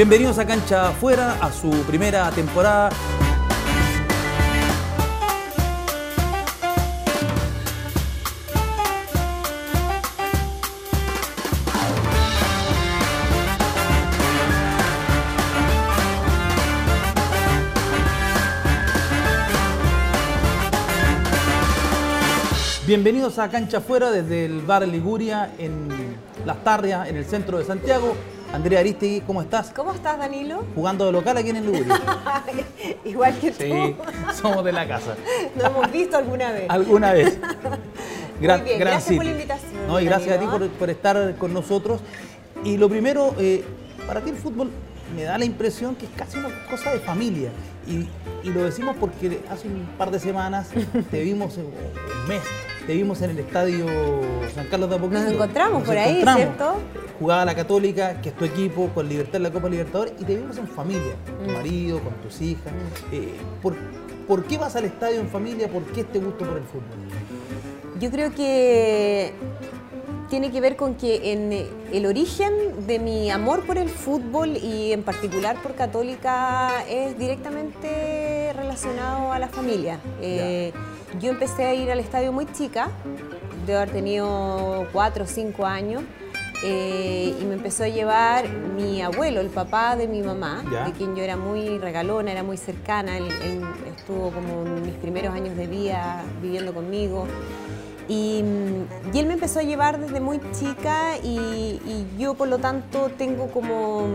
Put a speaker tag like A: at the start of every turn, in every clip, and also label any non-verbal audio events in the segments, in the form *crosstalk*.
A: Bienvenidos a Cancha Afuera, a su primera temporada. Bienvenidos a Cancha Afuera desde el bar Liguria en Las Tarrias, en el centro de Santiago. Andrea Aristegui, ¿cómo estás?
B: ¿Cómo estás, Danilo?
A: Jugando de local aquí en el Liguria. *laughs*
B: Igual que tú.
A: Sí, somos de la casa. *laughs*
B: Nos hemos visto alguna vez.
A: Alguna vez. *laughs*
B: Muy bien, gracias por la invitación,
A: No, y gracias a ti
B: Danilo.
A: por, por estar con nosotros. Y lo primero, eh, para ti el fútbol me da la impresión que es casi una cosa de familia. Y, y lo decimos porque hace un par de semanas te vimos, un mes, te vimos en el estadio San Carlos de Apoquindo.
B: Nos encontramos por ahí. ¿cierto?
A: Jugaba la Católica, que es tu equipo, con Libertad en la Copa Libertadores, y te vimos en familia, con tu
B: Mm.
A: marido, con tus hijas. Eh, ¿por, ¿Por qué vas al estadio en familia? ¿Por qué este gusto por el fútbol?
B: Yo creo que tiene que ver con que en eh, el origen de mi amor por el fútbol y en particular por Católica es directamente relacionado a la familia. Eh, yo empecé a ir al estadio muy chica, de haber tenido cuatro o cinco años. eh, y me empezó a llevar mi abuelo, el papá de mi mamá,
A: Ya.
B: de quien yo era muy regalona, era muy cercana. Él, él estuvo como en mis primeros años de vida viviendo conmigo. Y, y él me empezó a llevar desde muy chica y, y yo por lo tanto tengo como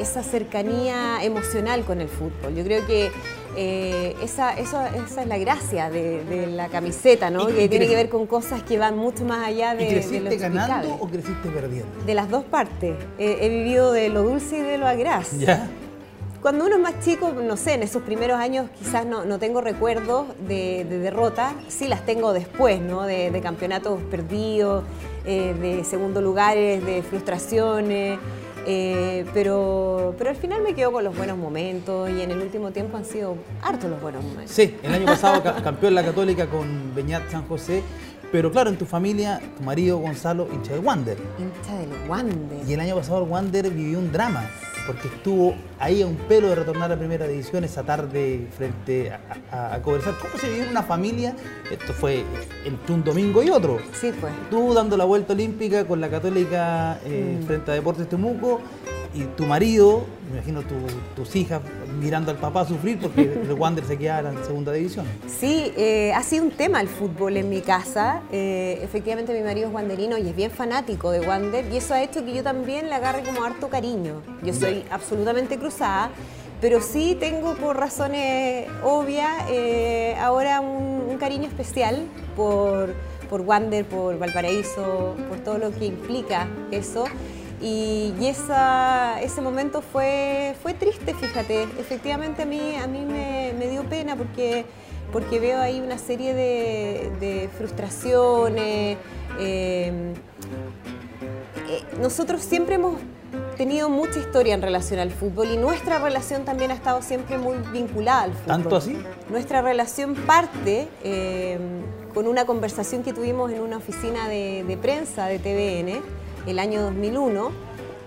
B: esa cercanía emocional con el fútbol. Yo creo que eh, esa, eso- esa es la gracia de, de la camiseta, ¿no?
A: ¿Y- y
B: que tiene que ver con cosas que van mucho más allá de,
A: ¿Y
B: de lo
A: creciste ganando o creciste perdiendo?
B: De las dos partes. Eh, he vivido de lo dulce y de lo agraz.
A: ¿Ya?
B: Cuando uno es más chico, no sé, en esos primeros años quizás no, no tengo recuerdos de, de derrota, sí las tengo después, ¿no? De, de campeonatos perdidos, eh, de segundo lugares, de frustraciones, eh, pero, pero al final me quedo con los buenos momentos y en el último tiempo han sido hartos los buenos momentos.
A: Sí, el año pasado ca- campeón la Católica con Beñat San José, pero claro, en tu familia, tu marido Gonzalo, hincha de Wander.
B: Hincha del Wander.
A: Y el año pasado el Wander vivió un drama, porque estuvo ahí a un pelo de retornar a primera división esa tarde frente a, a, a conversar. ¿Cómo se vive una familia? Esto fue entre un domingo y otro.
B: Sí, pues.
A: Tú dando la vuelta olímpica con la Católica eh,
B: Mm.
A: frente a Deportes Temuco y tu marido, me imagino tu- tus hijas mirando al papá sufrir porque *laughs* el Wander se quedaba en segunda división.
B: Sí, eh, ha sido un tema el fútbol en mi casa. Eh, efectivamente mi marido es wanderino y es bien fanático de Wander y eso ha hecho que yo también le agarre como harto cariño. Yo soy absolutamente cruzada, pero sí tengo por razones obvias eh, ahora un, un cariño especial por, por Wander, por Valparaíso, por todo lo que implica eso. Y, y esa- ese momento fue, fue triste, fíjate. Efectivamente a mí, a mí me, me dio pena porque, porque veo ahí una serie de, de frustraciones. eh, eh, nosotros siempre hemos tenido mucha historia en relación al fútbol y nuestra relación también ha estado siempre muy vinculada al fútbol.
A: ¿Tanto así?
B: Nuestra relación parte eh, con una conversación que tuvimos en una oficina de, de prensa de TVN el año 2001,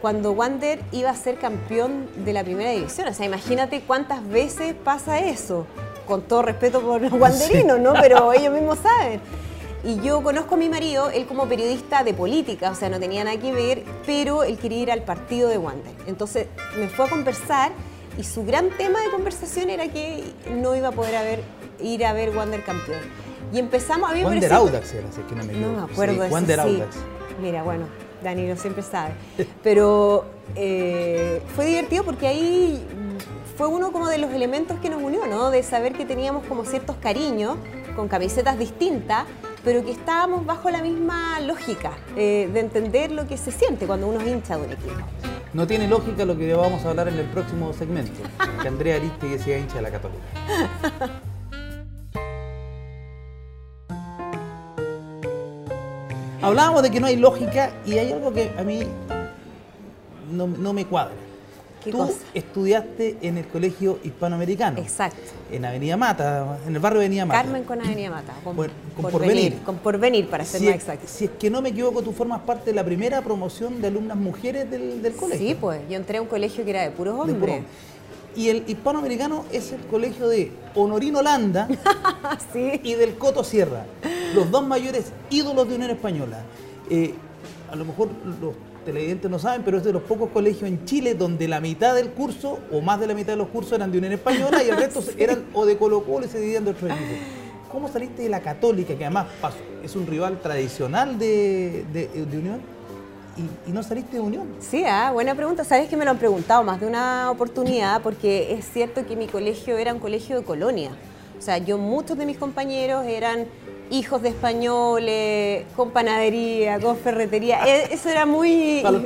B: cuando Wander iba a ser campeón de la primera división. O sea, imagínate cuántas veces pasa eso, con todo respeto por los *laughs* wanderinos, ¿no? Pero *laughs* ellos mismos saben. Y yo conozco a mi marido, él como periodista de política, o sea, no tenía nada que ver, pero él quería ir al partido de Wander. Entonces me fue a conversar y su gran tema de conversación era que no iba a poder haber, ir a ver Wander campeón. Y empezamos, a mí
A: Wander
B: pareció-
A: Audax era, es que no me
B: no
A: equivoco.
B: me acuerdo
A: Sí,
B: de ese,
A: Wander
B: sí.
A: Audax.
B: Mira, bueno, Danilo siempre sabe. Pero eh, fue divertido porque ahí fue uno como de los elementos que nos unió, ¿no? De saber que teníamos como ciertos cariños con camisetas distintas, pero que estábamos bajo la misma lógica eh, de entender lo que se siente cuando uno es hincha de un equipo.
A: No tiene lógica lo que vamos a hablar en el próximo segmento, que Andrea Aristegui sea hincha de la Católica. *laughs* Hablábamos de que no hay lógica y hay algo que a mí no, no me cuadra.
B: ¿Qué
A: Tú
B: cosa?
A: estudiaste en el colegio hispanoamericano.
B: Exacto.
A: En Avenida Mata, en el barrio de Avenida Mata.
B: Carmen con Avenida Mata. Con,
A: Bueno, con
B: porvenir,
A: Porvenir.
B: Con porvenir, para ser
A: Si
B: más exacto.
A: si es que no me equivoco, tú formas parte de la primera promoción de alumnas mujeres del, del colegio.
B: Sí, pues yo entré a un colegio que era de puros
A: de
B: hombres.
A: puro. Y el hispanoamericano es el colegio de Honorino Landa *laughs*
B: sí.
A: y del Coto Sierra, los dos mayores ídolos de Unión Española. Eh, a lo mejor los televidentes no saben, pero es de los pocos colegios en Chile donde la mitad del curso, o más de la mitad de los cursos, eran de Unión Española y el *laughs* resto eran o de Colo Colo y se dividían de otros equipos. ¿Cómo saliste de la Católica, que además pasó- es un rival tradicional de, de- de Unión, y, y no saliste de Unión?
B: Sí, ah, buena pregunta. Sabes que me lo han preguntado más de una oportunidad porque es cierto que mi colegio era un colegio de colonia. O sea, yo muchos de mis compañeros eran hijos de españoles, con panadería, con ferretería. E- Eso era muy...
A: Para los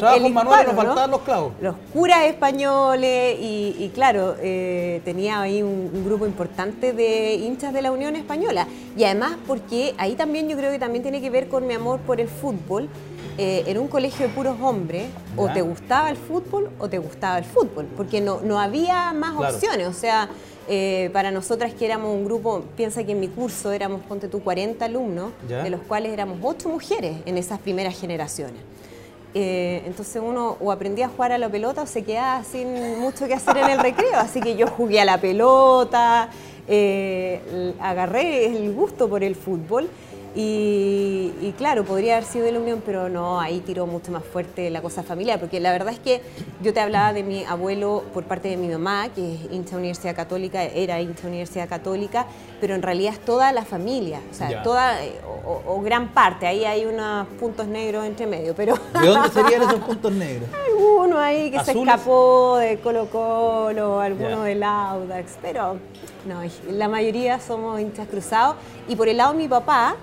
A: los clavos.
B: Los curas españoles y, y claro, eh, tenía ahí un, un grupo importante de hinchas de la Unión Española. Y además porque ahí también yo creo que también tiene que ver con mi amor por el fútbol. Eh, en un colegio de puros hombres, o te gustaba el fútbol o te gustaba el fútbol, porque no, no había más
A: Claro.
B: opciones. O sea, eh, para nosotras que éramos un grupo, piensa que en mi curso éramos, ponte tú, 40 alumnos,
A: Ya.
B: de los cuales éramos 8 mujeres en esas primeras generaciones. Eh, entonces uno o aprendía a jugar a la pelota o se quedaba sin mucho que hacer en el *laughs* recreo. Así que yo jugué a la pelota, eh, agarré el gusto por el fútbol y, y claro, podría haber sido de la Unión, pero no, ahí tiró mucho más fuerte la cosa familiar, porque la verdad es que yo te hablaba de mi abuelo por parte de mi mamá, que es hincha Universidad Católica, era hincha Universidad Católica, pero en realidad es toda la familia, o sea,
A: Ya.
B: toda eh, o, gran parte, ahí hay unos puntos negros entre medio, pero
A: ¿De dónde serían esos puntos negros? *laughs*
B: alguno ahí que se escapó de Colo Colo, alguno
A: Ya.
B: del Audax, pero no, la mayoría somos hinchas cruzados. Y por el lado de mi papá,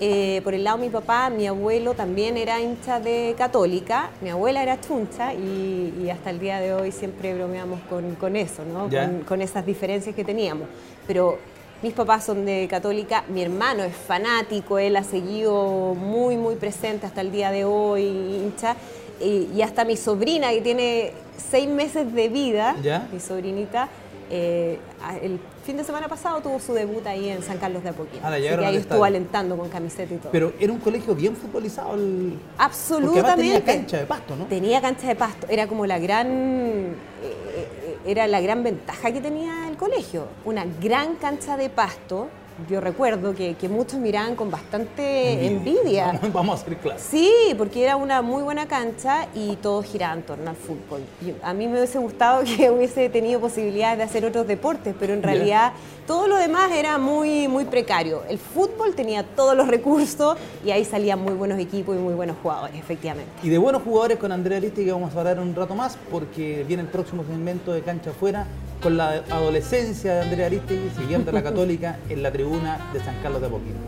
B: eh, por el lado de mi papá, mi abuelo también era hincha de católica, mi abuela era chuncha y, y hasta el día de hoy siempre bromeamos con, con eso, ¿no? Con, con esas diferencias que teníamos. Pero mis papás son de católica, mi hermano es fanático, él ha seguido muy, muy presente hasta el día de hoy, hincha. Y, y hasta mi sobrina, que tiene seis meses de vida,
A: Ya.
B: mi sobrinita, eh, el fin de semana pasado tuvo su debut ahí en San Carlos de Apoquindo.
A: Ah,
B: que ahí estuvo alentando con camiseta y todo.
A: Pero era un colegio bien futbolizado. El...
B: Absolutamente.
A: tenía cancha de pasto, ¿no?
B: Tenía cancha de pasto, era como la gran eh, eh, era la gran ventaja que tenía el colegio, una gran cancha de pasto. Yo recuerdo que, que muchos miraban con bastante envidia. *laughs*
A: Vamos, vamos a hacer clase.
B: Sí, porque era una muy buena cancha y todo giraba en torno al fútbol. A mí me hubiese gustado que *laughs* hubiese tenido posibilidades de hacer otros deportes, pero en realidad todo lo demás era muy, muy precario. El fútbol tenía todos los recursos y ahí salían muy buenos equipos y muy buenos jugadores, efectivamente.
A: Y de buenos jugadores con Andrea Aristi que vamos a hablar un rato más porque viene el próximo segmento de Cancha Afuera con la adolescencia de Andrea Aristi siguiendo a la Católica *laughs* en la tribuna de San Carlos de Apoquindo.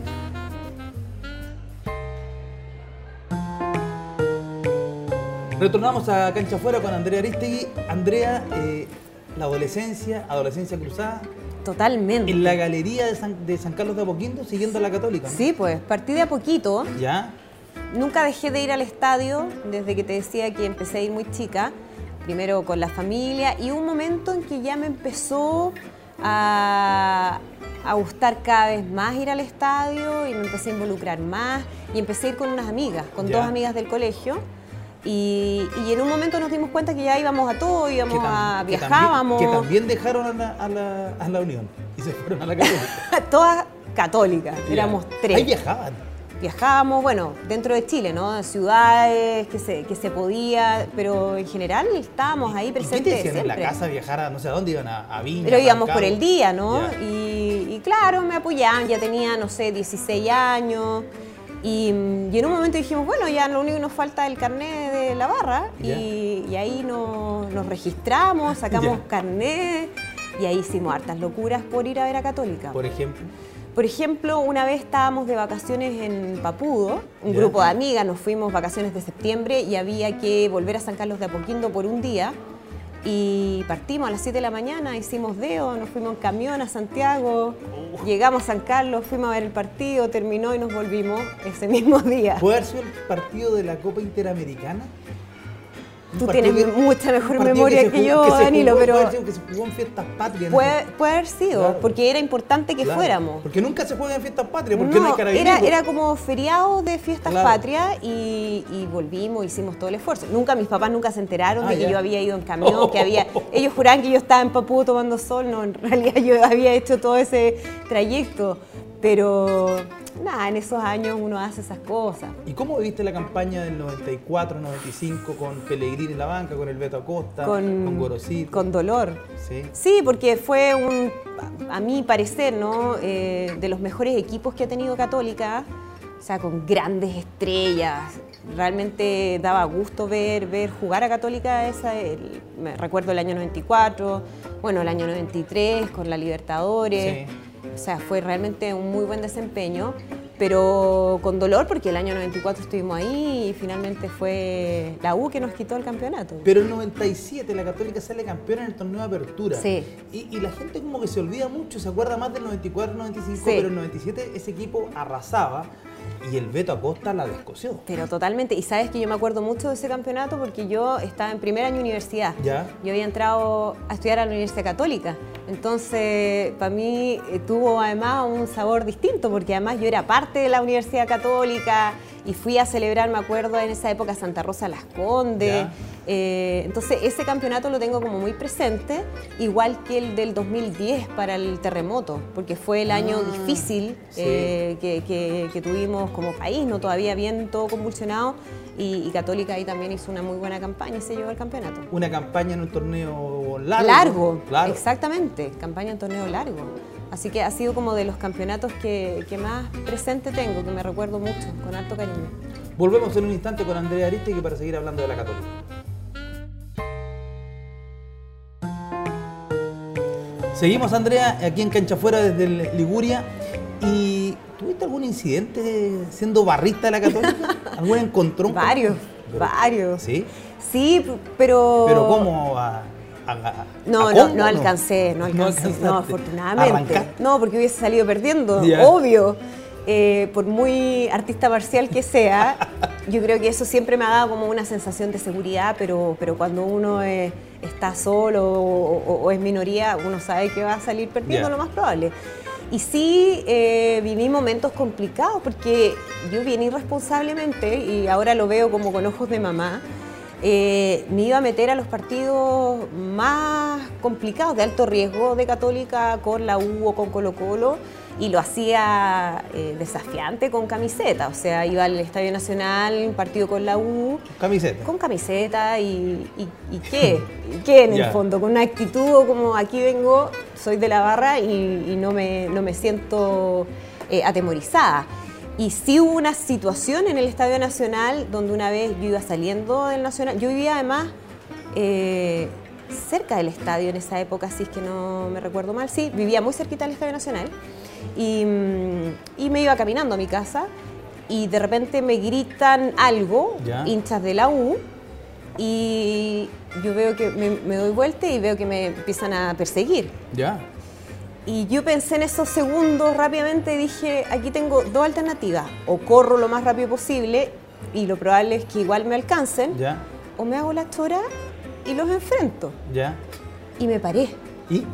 A: Retornamos a Cancha Afuera con Andrea Aristegui. Andrea, eh, la adolescencia, adolescencia cruzada,
B: Totalmente.
A: en la galería de San, de San Carlos de Apoquindo siguiendo a la Católica. ¿no?
B: Sí, pues partí de a poquito.
A: ¿Ya?
B: Nunca dejé de ir al estadio desde que te decía que empecé a ir muy chica, primero con la familia y un momento en que ya me empezó a, a gustar cada vez más ir al estadio y me empecé a involucrar más y empecé a ir con unas amigas, con dos amigas del colegio. Y, y en un momento nos dimos cuenta que ya íbamos a todo, íbamos
A: tam-
B: a
A: que
B: viajábamos,
A: También, que también dejaron a la, a, la, a la Unión y se fueron a la Católica. *laughs*
B: todas católicas, éramos tres.
A: Ahí viajaban.
B: Viajábamos, bueno, dentro de Chile, ¿no? Ciudades que se, que se podía, pero en general estábamos ahí
A: ¿Y qué te
B: presentes
A: en la casa viajar a no sé a dónde iban? A, a Viña.
B: Pero íbamos por el día, ¿no? Y, y claro, me apoyaban, ya tenía, no sé, 16 años. Y, y en un momento dijimos, bueno, ya lo único que nos falta es el carnet de la barra. Y, y ahí nos, nos registramos, *laughs* sacamos
A: Ya.
B: carnet y ahí hicimos hartas locuras por ir a ver a Católica.
A: Por ejemplo.
B: Por ejemplo, una vez estábamos de vacaciones en Papudo, un grupo de amigas, nos fuimos vacaciones de septiembre y había que volver a San Carlos de Apoquindo por un día. Y partimos a las 7 de la mañana, hicimos deo, nos fuimos en camión a Santiago, llegamos a San Carlos, fuimos a ver el partido, terminó y nos volvimos ese *laughs* mismo día.
A: ¿Puede haber sido el partido de la Copa Interamericana?
B: Tú tienes mucha mejor memoria que, yo, Danilo, pero.
A: Puede ser que se jugó en fiestas patrias.
B: Puede, puede haber sido, porque era importante que fuéramos.
A: Porque nunca se juega en fiestas patrias, porque no,
B: hay era, era como feriado de fiestas patrias y, volvimos, hicimos todo el esfuerzo. Nunca, mis papás nunca se enteraron de ah, que yo había ido en camión, que había. *laughs* Ellos juraban que yo estaba en Papú tomando sol, no, en realidad yo había hecho todo ese trayecto. Pero nada, en esos años uno hace esas cosas.
A: ¿Y cómo viste la campaña del 94, 95 con Pellegrini en la banca, con el Beto Acosta, con, con Gorosito?
B: Con dolor. Sí. Sí, porque fue un, a mi parecer, ¿no? Eh, de los mejores equipos que ha tenido Católica. O sea, con grandes estrellas. Realmente daba gusto ver, ver jugar a Católica. Esa, me recuerdo el año 94, bueno, el año 93 con la Libertadores. Sí o sea, fue realmente un muy buen desempeño, pero con dolor porque el año 94 estuvimos ahí y finalmente fue la U que nos quitó el campeonato.
A: Pero el 97 la Católica sale campeona en el torneo de apertura. Sí. Y, la gente como que se olvida mucho, se acuerda más del 94, 95, pero el 97 ese equipo arrasaba y el Beto Acosta la descoció.
B: Pero totalmente. Y sabes que yo me acuerdo mucho de ese campeonato porque yo estaba en primer año universidad. ¿Ya? Yo había entrado a estudiar a la Universidad Católica. Entonces, para mí eh, tuvo además un sabor distinto porque además yo era parte de la Universidad Católica y fui a celebrar, me acuerdo, en esa época Santa Rosa Las Condes. Eh, entonces ese campeonato lo tengo como muy presente, igual que el del 2010 para el terremoto, porque fue el año ah, difícil eh, que, tuvimos como país, no todavía bien todo convulsionado. Y, Católica ahí también hizo una muy buena campaña y se llevó el campeonato.
A: Una campaña en un torneo largo.
B: Largo, claro. exactamente, campaña en torneo largo. Así que ha sido como de los campeonatos que, que, más presente tengo, que me recuerdo mucho, con alto cariño.
A: Volvemos en un instante con Andrea Aristegui para seguir hablando de la Católica. Seguimos, Andrea, aquí en Cancha Fuera desde Liguria. ¿Y tuviste algún incidente siendo barrista de la Católica? *laughs* ¿Algún encontrón?
B: Varios, varios.
A: ¿Sí?
B: Sí, pero...
A: ¿Pero cómo?
B: no, no, no, alcancé, no alcancé, no, afortunadamente. No, porque hubiese salido perdiendo, obvio. Eh, por muy artista marcial que sea, *laughs* yo creo que eso siempre me ha dado como una sensación de seguridad, pero, pero cuando uno está solo o, es minoría, uno sabe que va a salir perdiendo lo más probable. Y sí eh, viví momentos complicados porque yo bien irresponsablemente, y ahora lo veo como con ojos de mamá, eh, me iba a meter a los partidos más complicados, de alto riesgo de Católica con la U o con Colo Colo, y lo hacía eh, desafiante con camiseta, o sea, iba al Estadio Nacional, un partido con la U.
A: Camiseta.
B: Con camiseta y, y, *laughs* qué, qué en el fondo, con una actitud como aquí vengo, soy de la barra y, no, me, no me siento eh, atemorizada. Y sí hubo una situación en el Estadio Nacional donde una vez yo iba saliendo del Nacional, yo vivía además eh, cerca del estadio en esa época, si es que no me recuerdo mal, sí, vivía muy cerquita del Estadio Nacional y, mm, me iba caminando a mi casa y de repente me gritan algo, hinchas de la U, y yo veo que me, me, doy vuelta y veo que me empiezan a perseguir.
A: Ya.
B: Y yo pensé en esos segundos rápidamente y dije, aquí tengo dos alternativas. O corro lo más rápido posible y lo probable es que igual me alcancen.
A: Ya.
B: O me hago la chora y los enfrento.
A: Ya.
B: Y me paré.
A: ¿Y?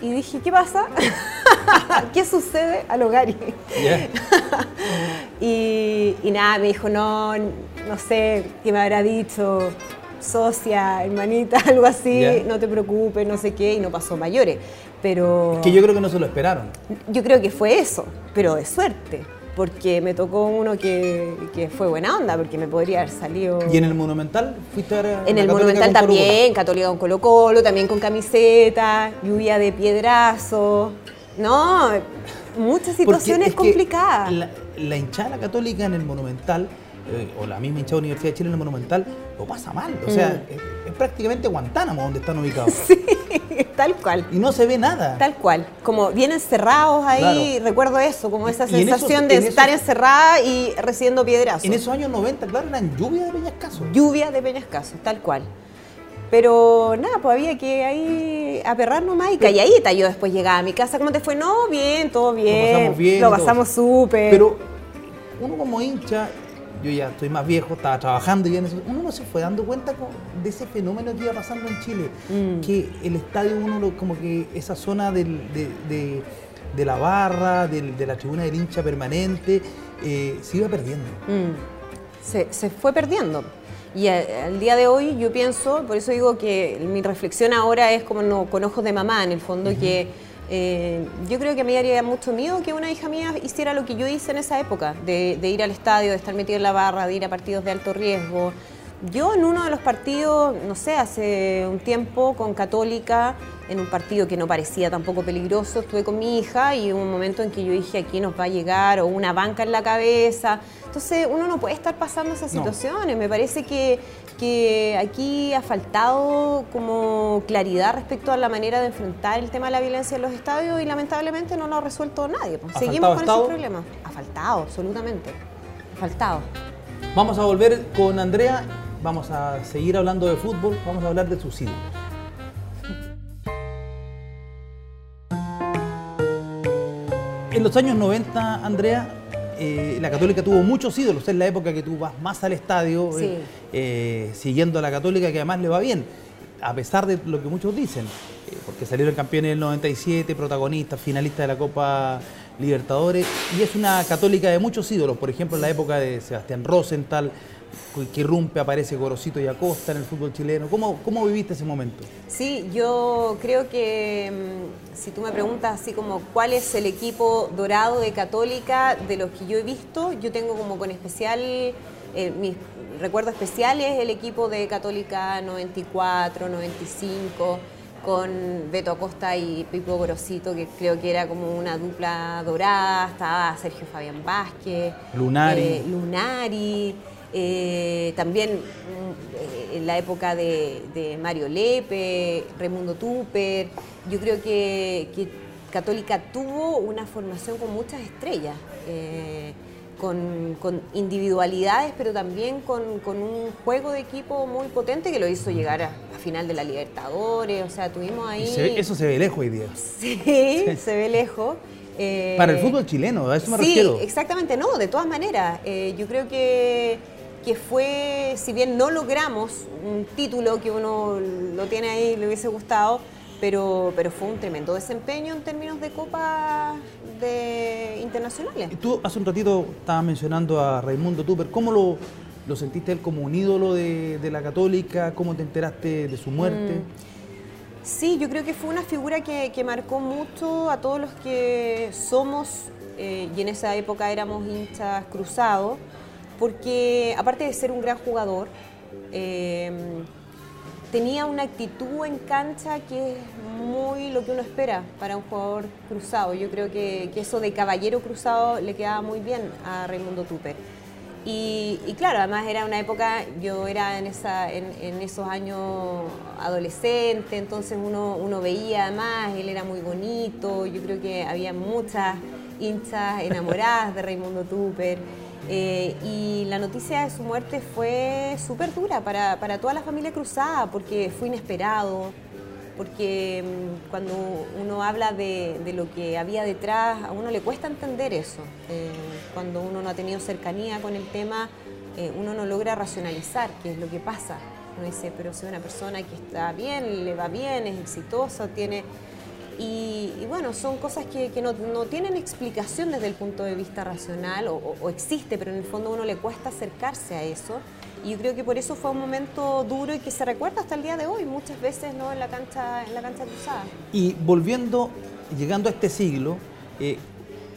B: Y dije, ¿qué pasa? *laughs* *laughs* ¿Qué sucede al hogar? *laughs* y, y nada, me dijo, no, no sé qué me habrá dicho socia, hermanita, *laughs* algo así, no te preocupes, no sé qué, y no pasó mayores. Pero...
A: Es que yo creo que no se lo esperaron.
B: Yo creo que fue eso, pero de suerte, porque me tocó uno que, que fue buena onda, porque me podría haber salido...
A: ¿Y en el Monumental fuiste a
B: En el Monumental también, Católica con Colo Colo, también con camiseta, lluvia de piedrazo, no, muchas situaciones complicadas.
A: La, la hinchada católica en el Monumental eh, o la misma hinchada Universidad de Chile en el Monumental, lo pasa mal. O sea, mm. es, prácticamente Guantánamo donde están ubicados. *laughs*
B: Sí, tal cual.
A: Y no se ve nada.
B: Tal cual. Como bien encerrados ahí, recuerdo eso, como esa sensación de estar encerrada y recibiendo piedrazos.
A: En esos años 90, claro, eran lluvia de Peñascaso.
B: Lluvia de Peñascaso, tal cual. Pero nada, pues había que ahí aperrar nomás y calladita. Yo después llegaba a mi casa, ¿cómo te fue? No, bien, todo bien. Lo pasamos bien. Lo pasamos súper.
A: Pero uno como hincha yo ya estoy más viejo, estaba trabajando y en eso, uno no se fue dando cuenta de ese fenómeno que iba pasando en Chile, mm. que el estadio, uno como que esa zona de, la barra, de, la tribuna del hincha permanente, eh, se iba perdiendo.
B: Mm. Se, fue perdiendo. Y al día de hoy yo pienso, por eso digo que mi reflexión ahora es como no, con ojos de mamá, en el fondo, que eh, yo creo que a mí haría mucho miedo que una hija mía hiciera lo que yo hice en esa época, de, ir al estadio, de estar metido en la barra, de ir a partidos de alto riesgo. Yo en uno de los partidos, no sé, hace un tiempo con Católica, en un partido que no parecía tampoco peligroso, estuve con mi hija y hubo un momento en que yo dije, aquí nos va a llegar, o una banca en la cabeza. Entonces uno no puede estar pasando esas situaciones. Me parece que que aquí ha faltado como claridad respecto a la manera de enfrentar el tema de la violencia en los estadios y lamentablemente no lo ha resuelto nadie. Pues. Seguimos con ese problema. Ha faltado, absolutamente. Ha faltado.
A: Vamos a volver con Andrea, vamos a seguir hablando de fútbol, vamos a hablar de suicidio. En los años 90, Andrea, eh, la Católica tuvo muchos ídolos, es la época que tú vas más al estadio eh, eh, siguiendo a la Católica que además le va bien, a pesar de lo que muchos dicen, porque salieron campeones en el 97, protagonistas, finalistas de la Copa Libertadores, y es una Católica de muchos ídolos, por ejemplo en la época de Sebastián Rosenthal, que irrumpe, aparece Gorosito y Acosta en el fútbol chileno. ¿Cómo, ¿Cómo viviste ese momento?
B: Sí, yo creo que mm, si tú me preguntas así como cuál es el equipo dorado de Católica de los que yo he visto, yo tengo como con especial, eh, mis recuerdos especiales el equipo de Católica 94, 95 con Beto Acosta y Pipo Gorosito, que creo que era como una dupla dorada, estaba Sergio Fabián Vázquez,
A: Lunari.
B: Eh, Lunari eh, también mm, en la época de, Mario Lepe, Raimundo Tupper, yo creo que, Católica tuvo una formación con muchas estrellas, eh, con, individualidades, pero también con, un juego de equipo muy potente que lo hizo llegar a, final de la Libertadores, o sea, tuvimos ahí...
A: eso se ve lejos hoy día. *laughs*
B: Sí, se ve lejos.
A: Para el eh, fútbol chileno, a eso me
B: sí,
A: refiero.
B: exactamente, no, de todas maneras. yo creo que que fue, si bien no logramos un título que uno lo tiene ahí, le hubiese gustado, pero, pero fue un tremendo desempeño en términos de copas de internacionales.
A: Tú hace un ratito estabas mencionando a Raimundo Tupper, ¿cómo lo, lo sentiste él como un ídolo de, la católica? ¿Cómo te enteraste de su muerte? Mm.
B: Sí, yo creo que fue una figura que, marcó mucho a todos los que somos, eh, y en esa época éramos hinchas cruzados, porque aparte de ser un gran jugador, em, tenía una actitud en cancha que es muy lo que uno espera para un jugador cruzado. Yo creo que, eso de caballero cruzado le quedaba muy bien a Raimundo Tupper. Y, claro, además era una época, yo era en, esos años adolescente, entonces uno, uno veía además, él era muy bonito, yo creo que había muchas hinchas enamoradas de Raimundo Tupper. Eh, y la noticia de su muerte fue súper dura para, para, toda la familia cruzada, porque fue inesperado, porque mm, cuando uno habla de, de, lo que había detrás, a uno le cuesta entender eso. Eh, cuando uno no ha tenido cercanía con el tema, eh, uno no logra racionalizar qué es lo que pasa. Uno dice, pero si una persona que está bien, le va bien, es exitosa, tiene y, bueno, son cosas que, no, tienen explicación desde el punto de vista racional o, existe, pero en el fondo a uno le cuesta acercarse a eso. Y yo creo que por eso fue un momento duro y que se recuerda hasta el día de hoy, muchas veces ¿no? en, la cancha, en la cancha cruzada.
A: Y volviendo, llegando a este siglo, eh,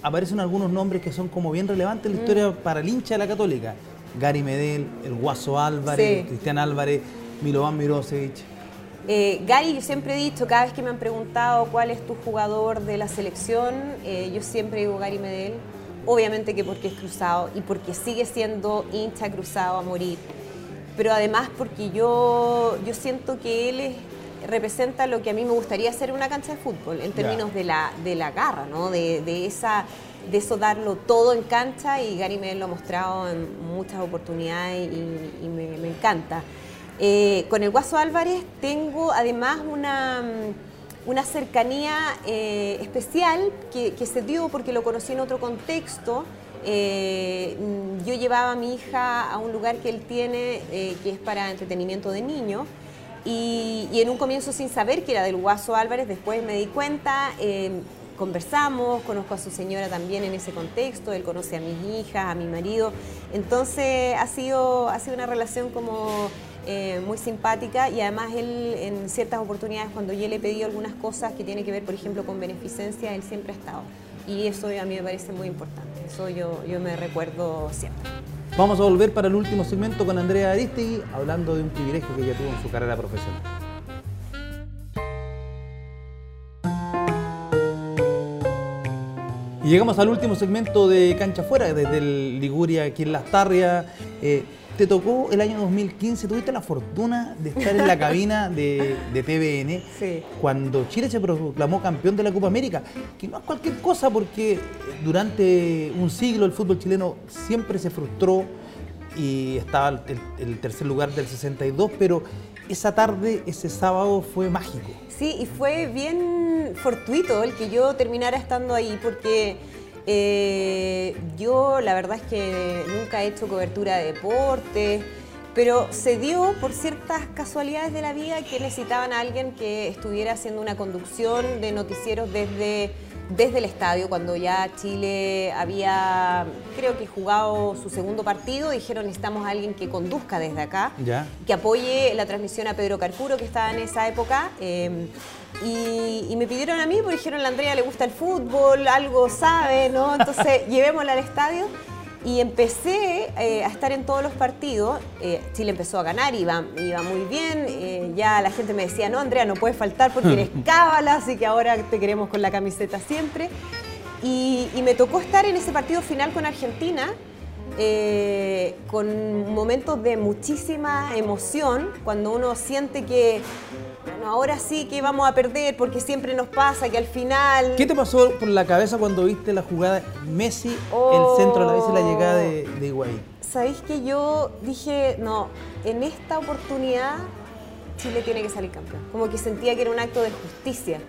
A: aparecen algunos nombres que son como bien relevantes en la mm. historia para el hincha de la Católica. Gary Medel, el Guaso Álvarez, Cristian Álvarez, Milovan Mirosevic.
B: Eh, Gary, yo siempre he dicho, cada vez que me han preguntado cuál es tu jugador de la selección, eh, yo siempre digo Gary Medel. Obviamente que porque es cruzado y porque sigue siendo hincha cruzado a morir. Pero además porque yo, yo siento que él representa lo que a mí me gustaría hacer en una cancha de fútbol, en términos de, la, de la garra, ¿no? de, esa, de eso darlo todo en cancha y Gary Medel lo ha mostrado en muchas oportunidades y, me encanta. Eh, con el Guaso Álvarez tengo además una, mm, una cercanía eh, especial que, se dio porque lo conocí en otro contexto. Eh, yo yo llevaba a mi hija a un lugar que él tiene que es para entretenimiento de niños. Y, en un comienzo sin saber que era del Guaso Álvarez, después me di cuenta, conversamos, conozco a su señora también en ese contexto, él conoce a mis hijas, a mi marido, entonces ha sido, ha sido una relación como eh, muy simpática y además él en ciertas oportunidades cuando yo le he pedido algunas cosas que tiene que ver por ejemplo con beneficencia, él siempre ha estado y eso a mí me parece muy importante, eso yo, yo me recuerdo siempre.
A: Vamos a volver para el último segmento con Andrea Aristegui hablando de un privilegio que ella tuvo en su carrera profesional. Y llegamos al último segmento de Cancha Fuera, desde el Liguria, aquí en Las Tarrias. Eh, te tocó el año 2015, tuviste la fortuna de estar en la cabina de, TVN *laughs* cuando Chile se proclamó campeón de la Copa América, que no es cualquier cosa porque durante un siglo el fútbol chileno siempre se frustró y estaba el, el tercer lugar del 62, pero esa tarde, ese sábado fue mágico.
B: Sí, y fue bien fortuito el que yo terminara estando ahí porque eh, yo la verdad es que nunca he hecho cobertura de deporte, pero se dio por ciertas casualidades de la vida que necesitaban a alguien que estuviera haciendo una conducción de noticieros desde desde el estadio, cuando ya Chile había, creo que jugado su segundo partido, dijeron necesitamos a alguien que conduzca desde acá, que apoye la transmisión a Pedro Carcuro, que estaba en esa época. Eh, y, me pidieron a mí, porque dijeron, la Andrea le gusta el fútbol, algo sabe, ¿no? Entonces, *laughs* llevémosla al estadio. Y empecé eh, a estar en todos los partidos. Eh, Chile empezó a ganar, iba, iba muy bien. Eh, ya la gente me decía, no, Andrea, no puedes faltar porque eres *laughs* cábala, así que ahora te queremos con la camiseta siempre. Y, y me tocó estar en ese partido final con Argentina, con momentos de muchísima emoción, cuando uno siente que bueno, ahora sí que vamos a perder porque siempre nos pasa que al final...
A: ¿Qué te pasó por la cabeza cuando viste la jugada Messi, el centro de la vez y la llegada de, de Higuaín?
B: Sabéis que yo dije, no, en esta oportunidad Chile tiene que salir campeón. Como que sentía que era un acto de justicia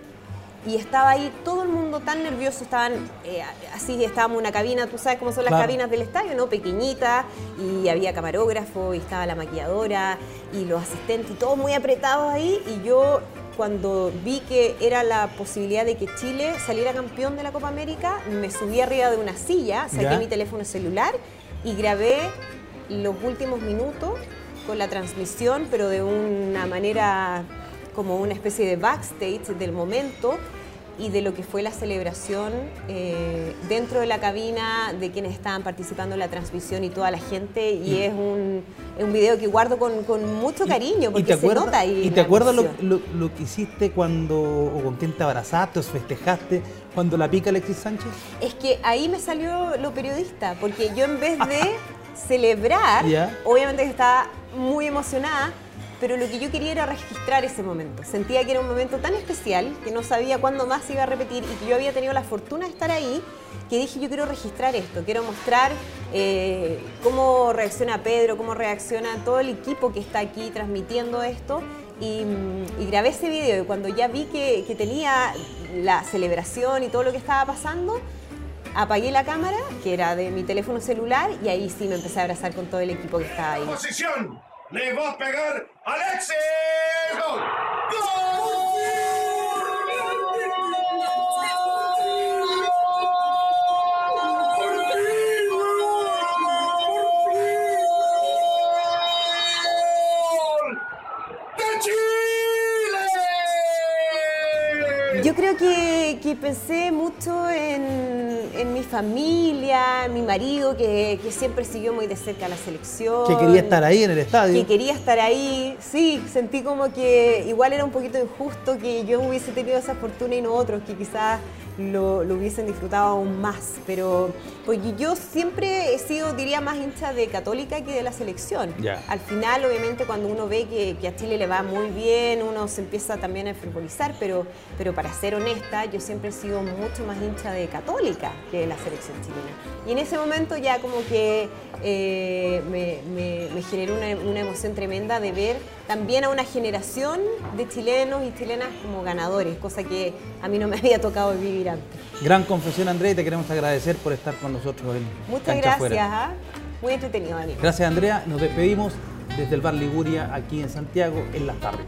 B: y estaba ahí todo el mundo tan nervioso, estaban eh, así, estábamos en una cabina, tú sabes cómo son las cabinas del estadio, ¿no? Pequeñita, y había camarógrafo, y estaba la maquilladora, y los asistentes, y todo muy apretado ahí, y yo cuando vi que era la posibilidad de que Chile saliera campeón de la Copa América, me subí arriba de una silla, saqué mi teléfono celular y grabé los últimos minutos con la transmisión, pero de una manera como una especie de backstage del momento y de lo que fue la celebración eh, dentro de la cabina, de quienes estaban participando en la transmisión y toda la gente. Y, es, un, es, un, video que guardo con, con mucho cariño, porque
A: se
B: nota ahí.
A: ¿Y te acuerdas lo, lo, que hiciste cuando, o con quién te abrazaste o festejaste cuando la pica Alexis Sánchez?
B: Es que ahí me salió lo periodista, porque yo en vez de *laughs* celebrar, obviamente estaba muy emocionada, pero lo que yo quería era registrar ese momento. Sentía que era un momento tan especial que no sabía cuándo más iba a repetir y que yo había tenido la fortuna de estar ahí, que dije yo quiero registrar esto, quiero mostrar eh, cómo reacciona Pedro, cómo reacciona todo el equipo que está aquí transmitiendo esto. Y, grabé ese video y cuando ya vi que, que tenía la celebración y todo lo que estaba pasando, apagué la cámara, que era de mi teléfono celular, y ahí sí me empecé a abrazar con todo el equipo que estaba ahí.
C: ¡Posición! ¡Le va a pegar Alexis! ¡Gol!
B: Yo creo que, que pensé mucho en, en, mi familia, mi marido, que, que, siempre siguió muy de cerca la selección.
A: Que quería estar ahí en el estadio.
B: Que quería estar ahí, sí, sentí como que igual era un poquito injusto que yo hubiese tenido esa fortuna y no otros, que quizás lo, hubiesen disfrutado aún más. Pero porque yo siempre he sido, diría, más hincha de Católica que de la selección. Al final, obviamente, cuando uno ve que, a Chile le va muy bien, uno se empieza también a futbolizar, pero, pero para ser honesta, yo siempre he sido mucho más hincha de Católica que de la selección chilena. Y en ese momento ya como que eh, me, generó una, una emoción tremenda de ver también a una generación de chilenos y chilenas como ganadores, cosa que a mí no me *laughs* había tocado vivir
A: Gran confesión, André, y te queremos agradecer por estar con nosotros en
B: Muchas gracias. ¿ah? Muy entretenido, Daniel.
A: Gracias Andrea, nos despedimos desde el Bar Liguria aquí en Santiago en las tardes.